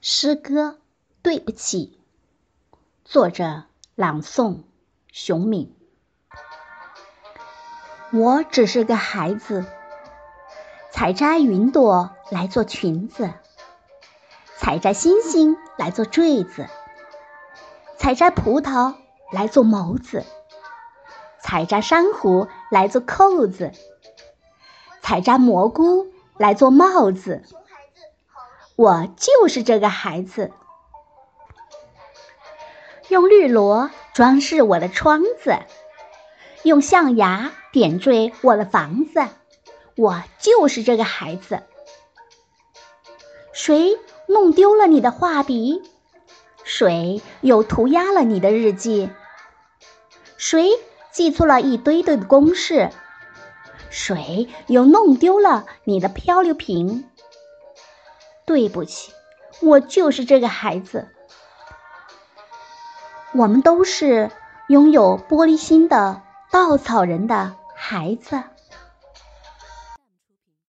诗歌，对不起。作者：朗诵，熊敏。我只是个孩子，采摘云朵来做裙子，采摘星星来做坠子，采摘葡萄来做眸子，采摘珊瑚来做扣子，采摘蘑菇来做帽子。我就是这个孩子，用绿萝装饰我的窗子，用象牙点缀我的房子。我就是这个孩子。谁弄丢了你的画笔？谁又涂鸦了你的日记？谁记错了一堆堆的公式？谁又弄丢了你的漂流瓶？对不起，我就是这个孩子。我们都是拥有玻璃心的稻草人的孩子。